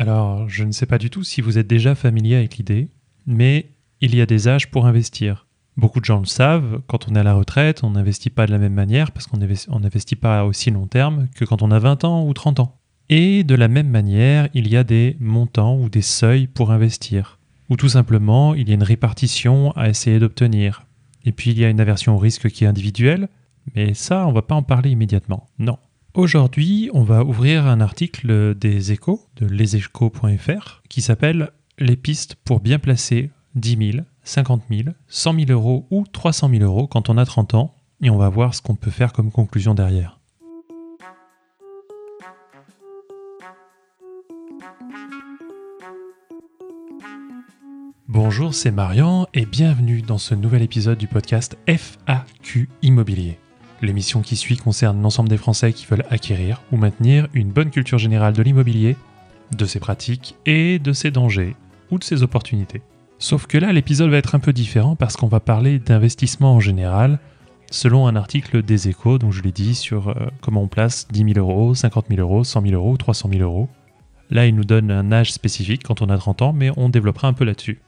Alors, je ne sais pas du tout si vous êtes déjà familier avec l'idée, mais il y a des âges pour investir. Beaucoup de gens le savent, quand on est à la retraite, on n'investit pas de la même manière parce qu'on n'investit pas aussi long terme que quand on a 20 ans ou 30 ans. Et de la même manière, il y a des montants ou des seuils pour investir. Ou tout simplement, il y a une répartition à essayer d'obtenir. Et puis il y a une aversion au risque qui est individuelle, mais ça, on va pas en parler immédiatement. Non. Aujourd'hui, on va ouvrir un article des échos, de leséchos.fr, qui s'appelle Les pistes pour bien placer 10 000, 50 000, 100 000 euros ou 300 000 euros quand on a 30 ans, et on va voir ce qu'on peut faire comme conclusion derrière. Bonjour, c'est Marian et bienvenue dans ce nouvel épisode du podcast FAQ Immobilier. L'émission qui suit concerne l'ensemble des Français qui veulent acquérir ou maintenir une bonne culture générale de l'immobilier, de ses pratiques et de ses dangers ou de ses opportunités. Sauf que là, l'épisode va être un peu différent parce qu'on va parler d'investissement en général, selon un article des échos, dont je l'ai dit, sur euh, comment on place 10 000 euros, 50 000 euros, 100 000 euros, 300 000 euros. Là, il nous donne un âge spécifique quand on a 30 ans, mais on développera un peu là-dessus.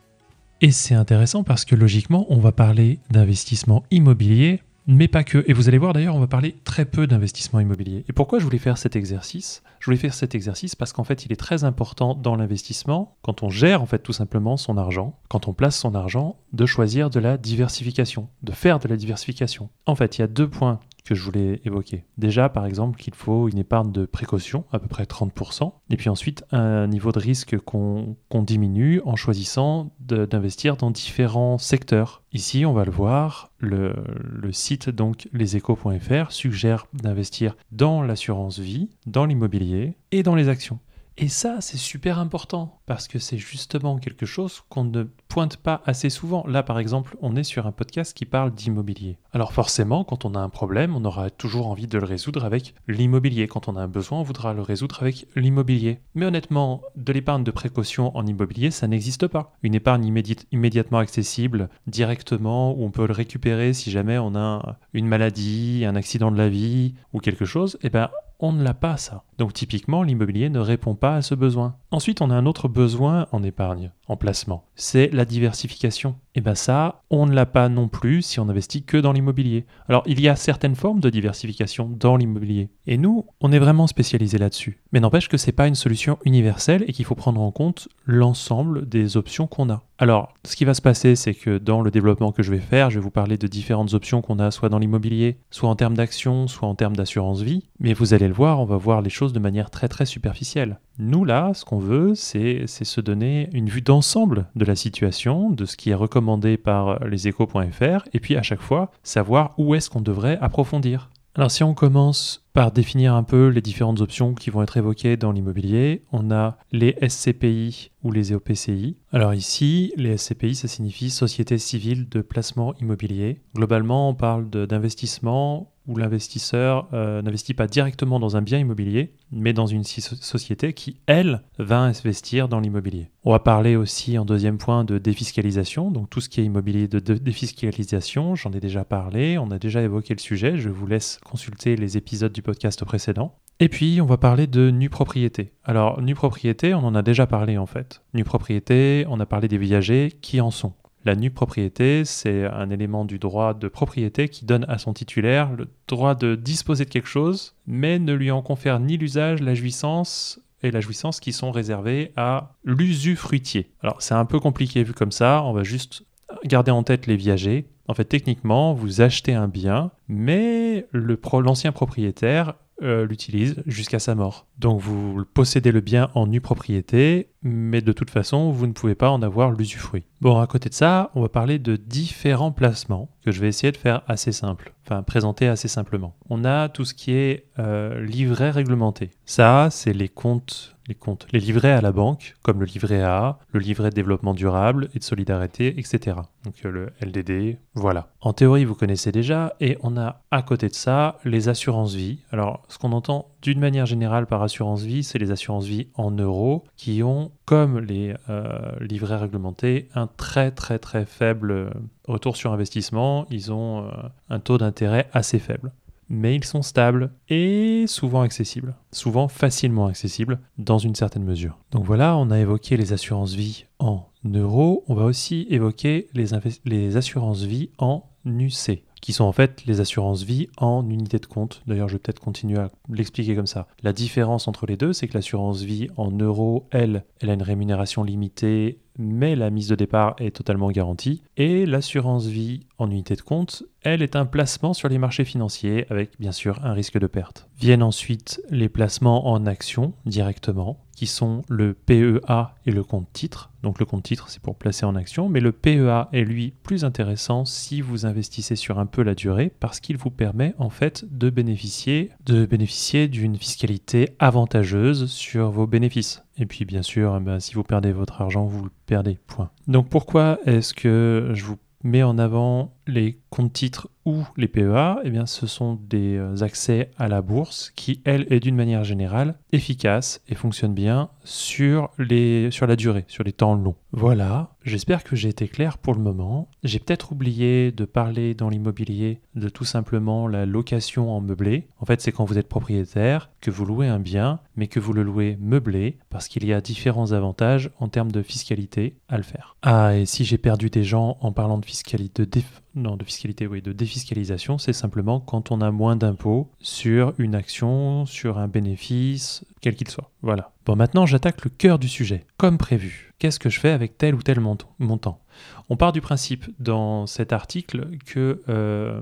Et c'est intéressant parce que logiquement, on va parler d'investissement immobilier, mais pas que. Et vous allez voir d'ailleurs, on va parler très peu d'investissement immobilier. Et pourquoi je voulais faire cet exercice? Je voulais faire cet exercice parce qu'en fait, il est très important dans l'investissement, quand on gère en fait tout simplement son argent, quand on place son argent, de choisir de la diversification, de faire de la diversification. En fait, il y a deux points que je voulais évoquer. Déjà, par exemple, qu'il faut une épargne de précaution, à peu près 30%, et puis ensuite un niveau de risque qu'on diminue en choisissant d'investir dans différents secteurs. Ici, on va le voir, le, le site donc leséchos.fr suggère d'investir dans l'assurance vie, dans l'immobilier et dans les actions. Et ça, c'est super important parce que c'est justement quelque chose qu'on ne pointe pas assez souvent. Là, par exemple, on est sur un podcast qui parle d'immobilier. Alors forcément, quand on a un problème, on aura toujours envie de le résoudre avec l'immobilier. Quand on a un besoin, on voudra le résoudre avec l'immobilier. Mais honnêtement, de l'épargne de précaution en immobilier, ça n'existe pas. Une épargne immédiatement accessible, directement, où on peut le récupérer si jamais on a une maladie, un accident de la vie ou quelque chose, eh ben on ne l'a pas ça. Donc typiquement, l'immobilier ne répond pas à ce besoin. Ensuite, on a un autre besoin en épargne, en placement. C'est la diversification. Et bien ça, on ne l'a pas non plus si on investit que dans l'immobilier. Alors il y a certaines formes de diversification dans l'immobilier. Et nous, on est vraiment spécialisé là-dessus. Mais n'empêche que c'est pas une solution universelle et qu'il faut prendre en compte l'ensemble des options qu'on a. Alors, ce qui va se passer, c'est que dans le développement que je vais faire, je vais vous parler de différentes options qu'on a soit dans l'immobilier, soit en termes d'action, soit en termes d'assurance vie. Mais vous allez le voir, on va voir les choses de manière très très superficielle. Nous, là, ce qu'on veut, c'est se donner une vue d'ensemble de la situation, de ce qui est recommandé par leséchos.fr, et puis à chaque fois, savoir où est-ce qu'on devrait approfondir. Alors si on commence par définir un peu les différentes options qui vont être évoquées dans l'immobilier, on a les SCPI ou les EOPCI. Alors ici, les SCPI, ça signifie Société civile de placement immobilier. Globalement, on parle d'investissement où l'investisseur euh, n'investit pas directement dans un bien immobilier, mais dans une société qui, elle, va investir dans l'immobilier. On va parler aussi en deuxième point de défiscalisation, donc tout ce qui est immobilier de défiscalisation, j'en ai déjà parlé, on a déjà évoqué le sujet, je vous laisse consulter les épisodes du podcast précédent. Et puis, on va parler de nue propriété. Alors, nue propriété, on en a déjà parlé en fait. Nue propriété, on a parlé des viagers qui en sont. La nue propriété, c'est un élément du droit de propriété qui donne à son titulaire le droit de disposer de quelque chose, mais ne lui en confère ni l'usage, la jouissance et la jouissance qui sont réservés à l'usufruitier. Alors c'est un peu compliqué vu comme ça, on va juste garder en tête les viagers. En fait, techniquement, vous achetez un bien, mais l'ancien propriétaire euh, l'utilise jusqu'à sa mort. Donc vous possédez le bien en nue propriété, mais de toute façon, vous ne pouvez pas en avoir l'usufruit. Bon, à côté de ça, on va parler de différents placements que je vais essayer de faire assez simple, enfin présenter assez simplement. On a tout ce qui est euh, livret réglementé. Ça, c'est les comptes les comptes, les livrets à la banque, comme le livret A, le livret de développement durable et de solidarité, etc. Donc euh, le LDD, voilà. En théorie, vous connaissez déjà, et on a à côté de ça les assurances vie. Alors, ce qu'on entend d'une manière générale par assurance vie, c'est les assurances vie en euros qui ont, comme les euh, livrets réglementés, un très très très faible retour sur investissement. Ils ont euh, un taux d'intérêt assez faible. mais ils sont stables et souvent accessibles, souvent facilement accessibles dans une certaine mesure. Donc voilà, on a évoqué les assurances vie en euros, on va aussi évoquer les, assurances vie en UC qui sont en fait les assurances vie en unité de compte. D'ailleurs, je vais peut-être continuer à l'expliquer comme ça. La différence entre les deux, c'est que l'assurance vie en euros, elle, elle a une rémunération limitée, mais la mise de départ est totalement garantie. Et l'assurance vie en unité de compte, elle est un placement sur les marchés financiers avec bien sûr un risque de perte. Viennent ensuite les placements en actions directement, qui sont le PEA et le compte titre. Donc le compte titre, c'est pour placer en action, mais le PEA est lui plus intéressant si vous investissez sur un peu la durée parce qu'il vous permet en fait de bénéficier de bénéficier d'une fiscalité avantageuse sur vos bénéfices. Et puis bien sûr, eh ben, si vous perdez votre argent, vous le perdez. Point. Donc pourquoi est-ce que je vous mets en avant les comptes titres ou les PEA, eh bien, ce sont des euh, accès à la bourse qui, elle, est d'une manière générale efficace et fonctionne bien sur la durée, sur les temps longs. Voilà, j'espère que j'ai été clair pour le moment. J'ai peut-être oublié de parler dans l'immobilier de tout simplement la location en meublé. En fait, c'est quand vous êtes propriétaire, que vous louez un bien, mais que vous le louez meublé, parce qu'il y a différents avantages en termes de fiscalité à le faire. Ah, et si j'ai perdu des gens en parlant de fiscalité, de non, de fiscalité, oui, de défiscalisation, c'est simplement quand on a moins d'impôts sur une action, sur un bénéfice, quel qu'il soit. Voilà. Bon, maintenant j'attaque le cœur du sujet. Comme prévu, qu'est-ce que je fais avec tel ou tel montant On part du principe dans cet article que euh,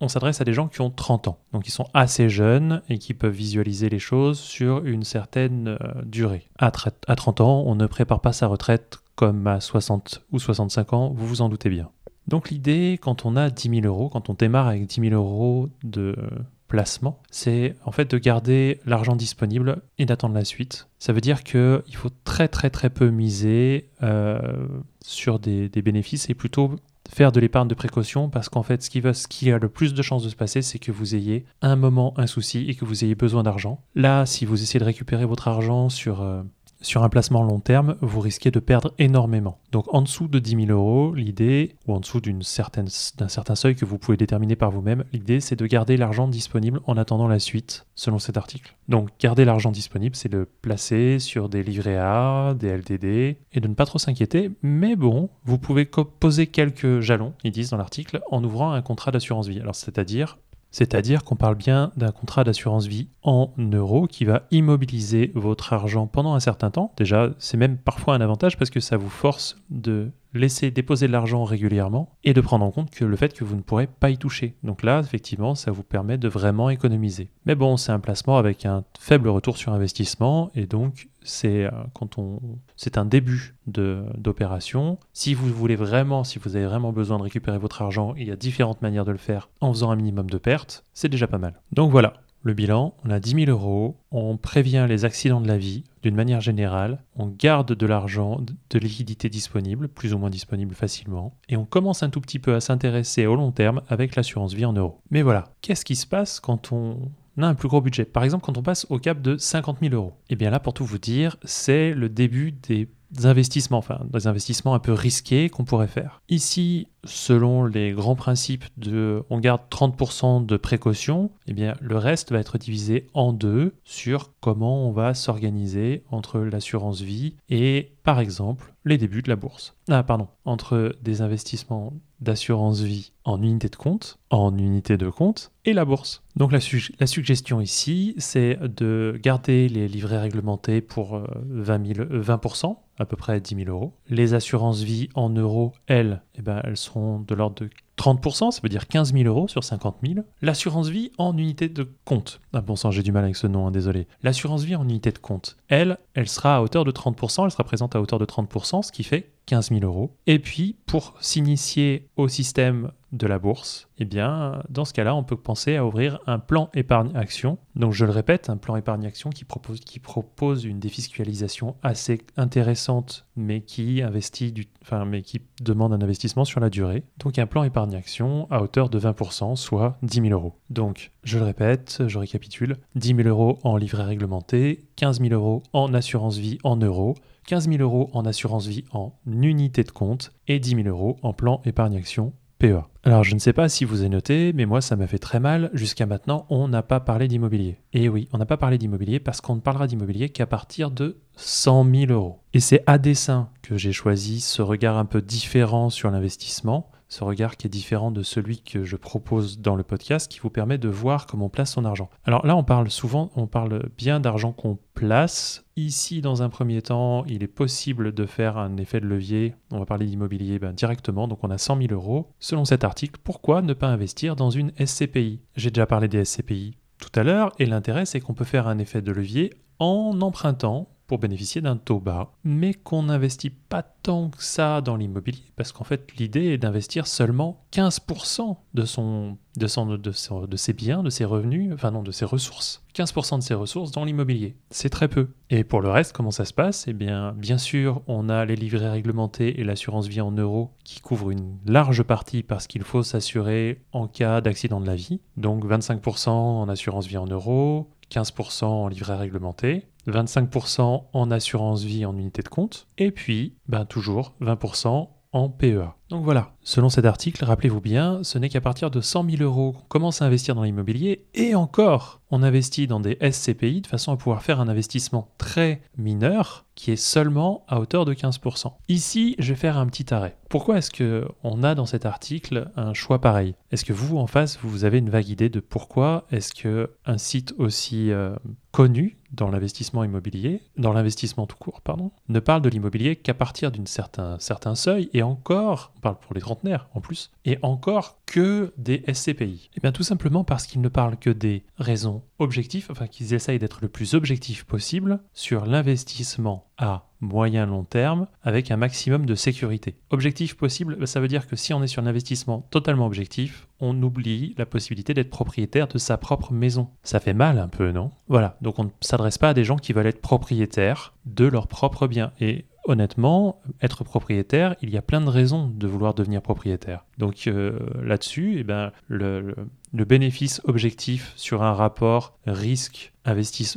on s'adresse à des gens qui ont 30 ans, donc ils sont assez jeunes et qui peuvent visualiser les choses sur une certaine euh, durée. À, à 30 ans, on ne prépare pas sa retraite comme à 60 ou 65 ans, vous vous en doutez bien. Donc l'idée, quand on a 10 000 euros, quand on démarre avec 10 000 euros de placement, c'est en fait de garder l'argent disponible et d'attendre la suite. Ça veut dire qu'il faut très très très peu miser euh, sur des, bénéfices et plutôt faire de l'épargne de précaution parce qu'en fait ce qui, va, ce qui a le plus de chances de se passer c'est que vous ayez un moment un souci et que vous ayez besoin d'argent. Là si vous essayez de récupérer votre argent sur... Euh, sur un placement long terme, vous risquez de perdre énormément. Donc en dessous de 10 000 euros, l'idée, ou en dessous d'un certain seuil que vous pouvez déterminer par vous-même, l'idée c'est de garder l'argent disponible en attendant la suite, selon cet article. Donc garder l'argent disponible, c'est de le placer sur des livrets A, des LDD, et de ne pas trop s'inquiéter, mais bon, vous pouvez poser quelques jalons, ils disent dans l'article, en ouvrant un contrat d'assurance vie. Alors c'est-à-dire c'est-à-dire qu'on parle bien d'un contrat d'assurance vie en euros qui va immobiliser votre argent pendant un certain temps. Déjà, c'est même parfois un avantage parce que ça vous force de laisser déposer de l'argent régulièrement et de prendre en compte que le fait que vous ne pourrez pas y toucher. Donc là, effectivement, ça vous permet de vraiment économiser. Mais bon, c'est un placement avec un faible retour sur investissement et donc c'est euh, quand on c'est un début d'opération. Si vous voulez vraiment, si vous avez vraiment besoin de récupérer votre argent, il y a différentes manières de le faire en faisant un minimum de pertes, c'est déjà pas mal. Donc voilà, le bilan, on a 10 000 euros, on prévient les accidents de la vie d'une manière générale, on garde de l'argent, de liquidité disponible, plus ou moins disponible facilement, et on commence un tout petit peu à s'intéresser au long terme avec l'assurance vie en euros. Mais voilà, qu'est-ce qui se passe quand on a un plus gros budget? Par exemple, quand on passe au cap de 50 000 euros? Et eh bien là, pour tout vous dire, c'est le début des investissements, enfin des investissements un peu risqués qu'on pourrait faire. Ici, selon les grands principes de on garde 30% de précaution, eh bien le reste va être divisé en deux sur comment on va s'organiser entre l'assurance vie et par exemple les débuts de la bourse. Ah pardon, entre des investissements d'assurance vie en unité de compte, en unité de compte et la bourse. Donc la, suggestion ici, c'est de garder les livrets réglementés pour 20, 000, 20% à peu près 10 000 euros. Les assurances vie en euros, elles, eh ben, elles seront de l'ordre de 30%, ça veut dire 15 000 euros sur 50 000. L'assurance vie en unité de compte. Ah bon sang, j'ai du mal avec ce nom, hein, désolé. L'assurance vie en unité de compte, elle, elle sera à hauteur de 30%, elle sera présente à hauteur de 30%, ce qui fait 15 000 euros. Et puis, pour s'initier au système de la bourse, eh bien, dans ce cas-là, on peut penser à ouvrir un plan épargne-action. Donc, je le répète, un plan épargne-action qui propose, qui propose une défiscalisation assez intéressante, mais qui investit du, enfin, mais qui demande un investissement sur la durée. Donc, un plan épargne-action à hauteur de 20%, soit 10 000 euros. Donc, je le répète, je récapitule 10 000 euros en livret réglementé, 15 000 euros en assurance vie en euros, 15 000 euros en assurance vie en unité de compte et 10 000 euros en plan épargne-action PEA. Alors je ne sais pas si vous avez noté, mais moi ça m'a fait très mal. Jusqu'à maintenant, on n'a pas parlé d'immobilier. Et oui, on n'a pas parlé d'immobilier parce qu'on ne parlera d'immobilier qu'à partir de 100 000 euros. Et c'est à dessein que j'ai choisi ce regard un peu différent sur l'investissement ce regard qui est différent de celui que je propose dans le podcast, qui vous permet de voir comment on place son argent. Alors là, on parle souvent, on parle bien d'argent qu'on place. Ici, dans un premier temps, il est possible de faire un effet de levier. On va parler d'immobilier ben, directement, donc on a 100 000 euros. Selon cet article, pourquoi ne pas investir dans une SCPI J'ai déjà parlé des SCPI tout à l'heure, et l'intérêt, c'est qu'on peut faire un effet de levier en empruntant pour bénéficier d'un taux bas, mais qu'on n'investit pas tant que ça dans l'immobilier, parce qu'en fait l'idée est d'investir seulement 15% de, son, de, son, de, ses biens, de ses revenus, enfin non, de ses ressources. 15% de ses ressources dans l'immobilier. C'est très peu. Et pour le reste, comment ça se passe? Eh bien, bien sûr, on a les livrets réglementés et l'assurance vie en euros qui couvrent une large partie parce qu'il faut s'assurer en cas d'accident de la vie. Donc 25% en assurance vie en euros, 15% en livret réglementé, 25% en assurance vie en unité de compte, et puis ben, toujours 20% en PEA. Donc voilà, selon cet article, rappelez-vous bien, ce n'est qu'à partir de 100 000 euros qu'on commence à investir dans l'immobilier, et encore, on investit dans des SCPI de façon à pouvoir faire un investissement très mineur qui est seulement à hauteur de 15%. Ici, je vais faire un petit arrêt. Pourquoi est-ce que on a dans cet article un choix pareil? Est-ce que vous, en face, vous avez une vague idée de pourquoi est-ce que un site aussi euh, connu dans l'investissement immobilier, dans l'investissement tout court, pardon, ne parle de l'immobilier qu'à partir d'un certain, certain seuil, et encore, on parle pour les trentenaires en plus, et encore que des SCPI Eh bien tout simplement parce qu'ils ne parlent que des raisons objectives, enfin qu'ils essayent d'être le plus objectif possible sur l'investissement à moyen long terme avec un maximum de sécurité. Objectif possible, ça veut dire que si on est sur un investissement totalement objectif, on oublie la possibilité d'être propriétaire de sa propre maison. Ça fait mal un peu, non? Voilà, donc on ne s'adresse pas à des gens qui veulent être propriétaires de leurs propres biens. Et honnêtement, être propriétaire, il y a plein de raisons de vouloir devenir propriétaire. Donc euh, là-dessus, eh ben, le, bénéfice objectif sur un rapport risque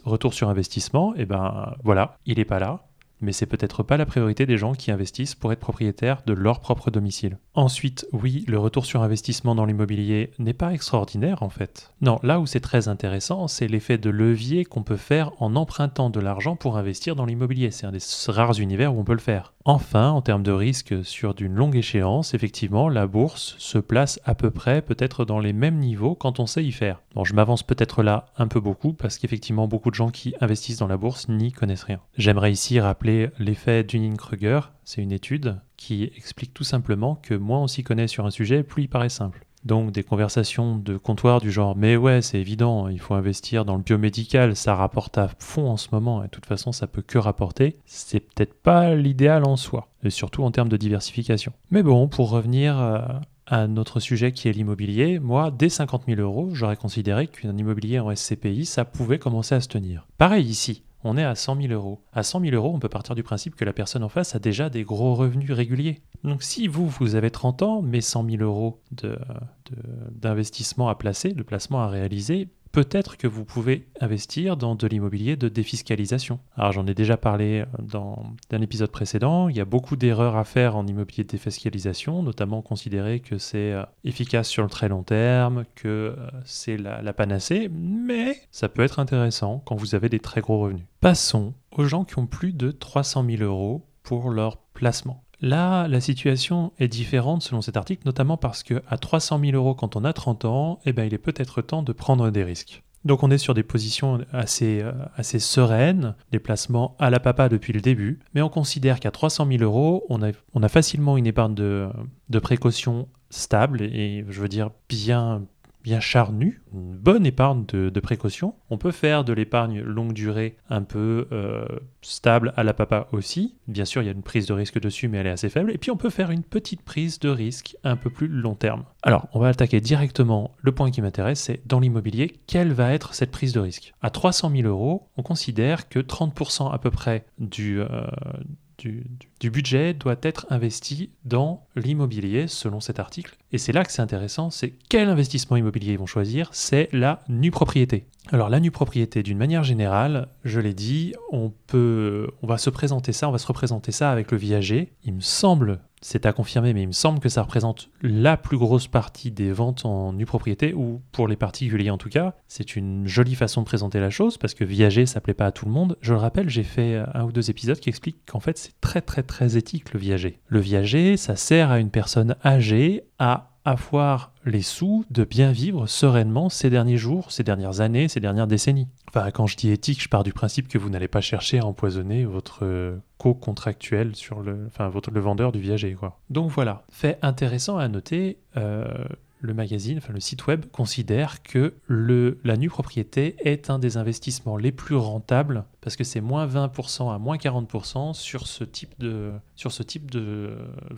retour sur investissement, eh ben voilà, il n'est pas là mais c'est peut-être pas la priorité des gens qui investissent pour être propriétaires de leur propre domicile. Ensuite, oui, le retour sur investissement dans l'immobilier n'est pas extraordinaire en fait. Non, là où c'est très intéressant, c'est l'effet de levier qu'on peut faire en empruntant de l'argent pour investir dans l'immobilier. C'est un des rares univers où on peut le faire. Enfin, en termes de risque sur d'une longue échéance, effectivement, la bourse se place à peu près peut-être dans les mêmes niveaux quand on sait y faire. Bon, je m'avance peut-être là un peu beaucoup parce qu'effectivement, beaucoup de gens qui investissent dans la bourse n'y connaissent rien. J'aimerais ici rappeler l'effet Dunning-Kruger. C'est une étude qui explique tout simplement que moins on s'y connaît sur un sujet, plus il paraît simple. Donc des conversations de comptoir du genre mais ouais c'est évident, il faut investir dans le biomédical, ça rapporte à fond en ce moment et de toute façon ça peut que rapporter, c'est peut-être pas l'idéal en soi, et surtout en termes de diversification. Mais bon, pour revenir euh, à notre sujet qui est l'immobilier, moi, dès 50 000 euros, j'aurais considéré qu'un immobilier en SCPI, ça pouvait commencer à se tenir. Pareil ici, on est à 100 000 euros. À 100 000 euros, on peut partir du principe que la personne en face a déjà des gros revenus réguliers. Donc si vous, vous avez 30 ans, mais 100 000 euros d'investissement à placer, de placement à réaliser, peut-être que vous pouvez investir dans de l'immobilier de défiscalisation. Alors j'en ai déjà parlé euh, dans un épisode précédent, il y a beaucoup d'erreurs à faire en immobilier de défiscalisation, notamment considérer que c'est euh, efficace sur le très long terme, que euh, c'est la, la panacée, mais ça peut être intéressant quand vous avez des très gros revenus. Passons aux gens qui ont plus de 300 000 euros pour leur placement. Là, la situation est différente selon cet article, notamment parce que à 300 000 euros quand on a 30 ans, eh ben, il est peut-être temps de prendre des risques. Donc on est sur des positions assez, euh, sereines, des placements à la papa depuis le début, mais on considère qu'à 300 000 euros, on a, on a facilement une épargne de, de précaution stable et je veux dire bien, bien charnu, une bonne épargne de, précaution. On peut faire de l'épargne longue durée un peu euh, stable à la papa aussi. Bien sûr, il y a une prise de risque dessus, mais elle est assez faible. Et puis on peut faire une petite prise de risque un peu plus long terme. Alors, on va attaquer directement le point qui m'intéresse, c'est dans l'immobilier, quelle va être cette prise de risque? À 300 000 euros, on considère que 30% à peu près euh, du, budget doit être investi dans l'immobilier selon cet article. Et c'est là que c'est intéressant, c'est quel investissement immobilier ils vont choisir, c'est la nue propriété. Alors la nue propriété, d'une manière générale, je l'ai dit, on peut, on va se présenter ça, on va se représenter ça avec le viager. Il me semble, c'est à confirmer, mais il me semble que ça représente la plus grosse partie des ventes en nue propriété, ou pour les particuliers en tout cas. C'est une jolie façon de présenter la chose, parce que viager, ça plaît pas à tout le monde. Je le rappelle, j'ai fait un ou deux épisodes qui expliquent qu'en fait, c'est très très très éthique le viager. Le viager, ça sert à une personne âgée à avoir les sous de bien vivre sereinement ces derniers jours, ces dernières années, ces dernières décennies. Enfin, quand je dis éthique, je pars du principe que vous n'allez pas chercher à empoisonner votre co-contractuel sur le, enfin, votre, le vendeur du viager. Quoi. Donc voilà, fait intéressant à noter, euh, le magazine, enfin le site web, considère que la nue propriété est un des investissements les plus rentables parce que c'est moins 20% à moins 40% sur ce type de, sur ce type de,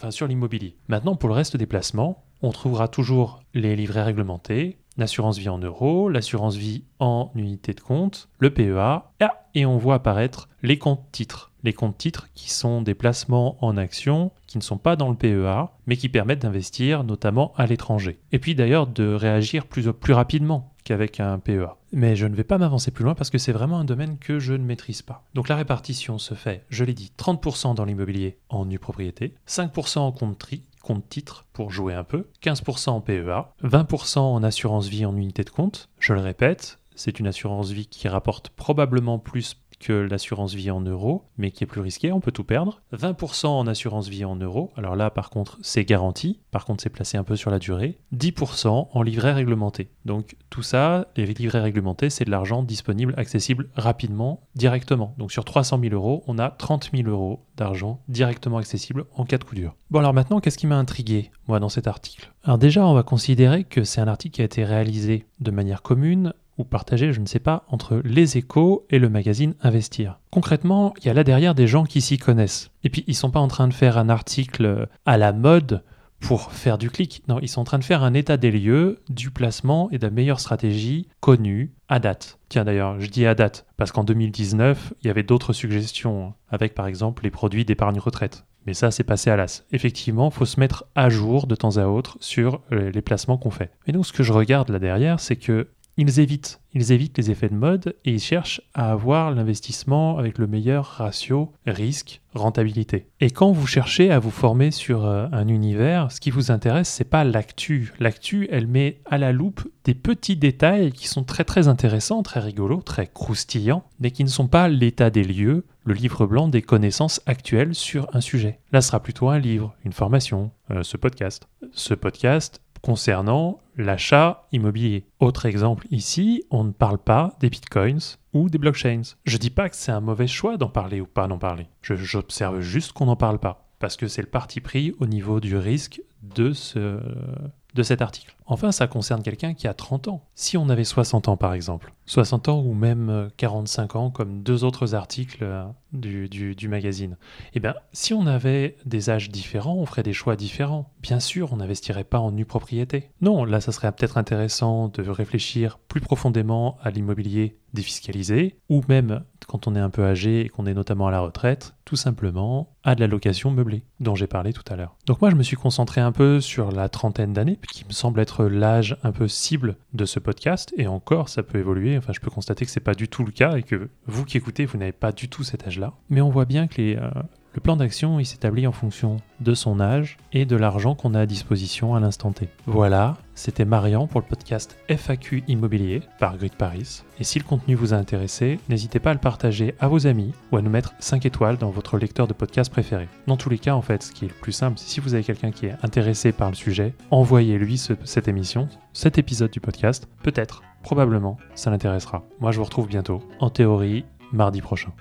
sur l'immobilier. Maintenant, pour le reste des placements, on trouvera toujours les livrets réglementés, l'assurance vie en euros, l'assurance vie en unité de compte, le PEA, et on voit apparaître les comptes titres. Les comptes titres qui sont des placements en actions qui ne sont pas dans le PEA, mais qui permettent d'investir notamment à l'étranger. Et puis d'ailleurs de réagir plus, rapidement qu'avec un PEA. Mais je ne vais pas m'avancer plus loin parce que c'est vraiment un domaine que je ne maîtrise pas. Donc la répartition se fait, je l'ai dit, 30% dans l'immobilier en nue propriété, 5% en compte tri, compte titre pour jouer un peu, 15% en PEA, 20% en assurance vie en unité de compte. Je le répète, c'est une assurance vie qui rapporte probablement plus que l'assurance vie en euros, mais qui est plus risquée, on peut tout perdre. 20% en assurance vie en euros, alors là par contre c'est garanti, par contre c'est placé un peu sur la durée. 10% en livret réglementé. Donc tout ça, les livrets réglementés, c'est de l'argent disponible, accessible rapidement, directement. Donc sur 300 000 euros, on a 30 000 euros d'argent directement accessible en cas de coup dur. Bon alors maintenant, qu'est-ce qui m'a intrigué, moi, dans cet article? Alors déjà, on va considérer que c'est un article qui a été réalisé de manière commune ou partagé, je ne sais pas, entre les échos et le magazine Investir. Concrètement, il y a là derrière des gens qui s'y connaissent. Et puis, ils sont pas en train de faire un article à la mode pour faire du clic. Non, ils sont en train de faire un état des lieux, du placement et de la meilleure stratégie connue à date. Tiens d'ailleurs, je dis à date, parce qu'en 2019, il y avait d'autres suggestions, avec par exemple les produits d'épargne retraite. Mais ça, c'est passé à l'as. Effectivement, il faut se mettre à jour de temps à autre sur les placements qu'on fait. Et donc, ce que je regarde là derrière, c'est que ils évitent, ils évitent les effets de mode et ils cherchent à avoir l'investissement avec le meilleur ratio risque-rentabilité. Et quand vous cherchez à vous former sur euh, un univers, ce qui vous intéresse, c'est pas l'actu. L'actu, elle met à la loupe des petits détails qui sont très très intéressants, très rigolos, très croustillants, mais qui ne sont pas l'état des lieux, le livre blanc des connaissances actuelles sur un sujet. Là, ce sera plutôt un livre, une formation, euh, ce podcast. Ce podcast concernant l'achat immobilier. Autre exemple ici, on ne parle pas des bitcoins ou des blockchains. Je dis pas que c'est un mauvais choix d'en parler ou pas d'en parler. J'observe juste qu'on n'en parle pas. Parce que c'est le parti pris au niveau du risque de, ce, cet article. Enfin, ça concerne quelqu'un qui a 30 ans. Si on avait 60 ans par exemple, 60 ans ou même 45 ans comme deux autres articles euh, du, du, magazine, eh bien si on avait des âges différents, on ferait des choix différents. Bien sûr, on n'investirait pas en nue propriété. Non, là, ça serait peut-être intéressant de réfléchir plus profondément à l'immobilier défiscalisé, ou même quand on est un peu âgé et qu'on est notamment à la retraite, tout simplement à de la location meublée, dont j'ai parlé tout à l'heure. Donc moi, je me suis concentré un peu sur la trentaine d'années, qui me semble être l'âge un peu cible de ce podcast, et encore, ça peut évoluer. Enfin, je peux constater que c'est pas du tout le cas et que vous qui écoutez, vous n'avez pas du tout cet âge-là. Mais on voit bien que les, euh, le plan d'action, s'établit en fonction de son âge et de l'argent qu'on a à disposition à l'instant T. Voilà, c'était Marian pour le podcast FAQ Immobilier par Grid Paris. Et si le contenu vous a intéressé, n'hésitez pas à le partager à vos amis ou à nous mettre 5 étoiles dans votre lecteur de podcast préféré. Dans tous les cas, en fait, ce qui est le plus simple, c'est si vous avez quelqu'un qui est intéressé par le sujet, envoyez-lui cette émission, cet épisode du podcast. Peut-être, probablement, ça l'intéressera. Moi, je vous retrouve bientôt, en théorie, mardi prochain.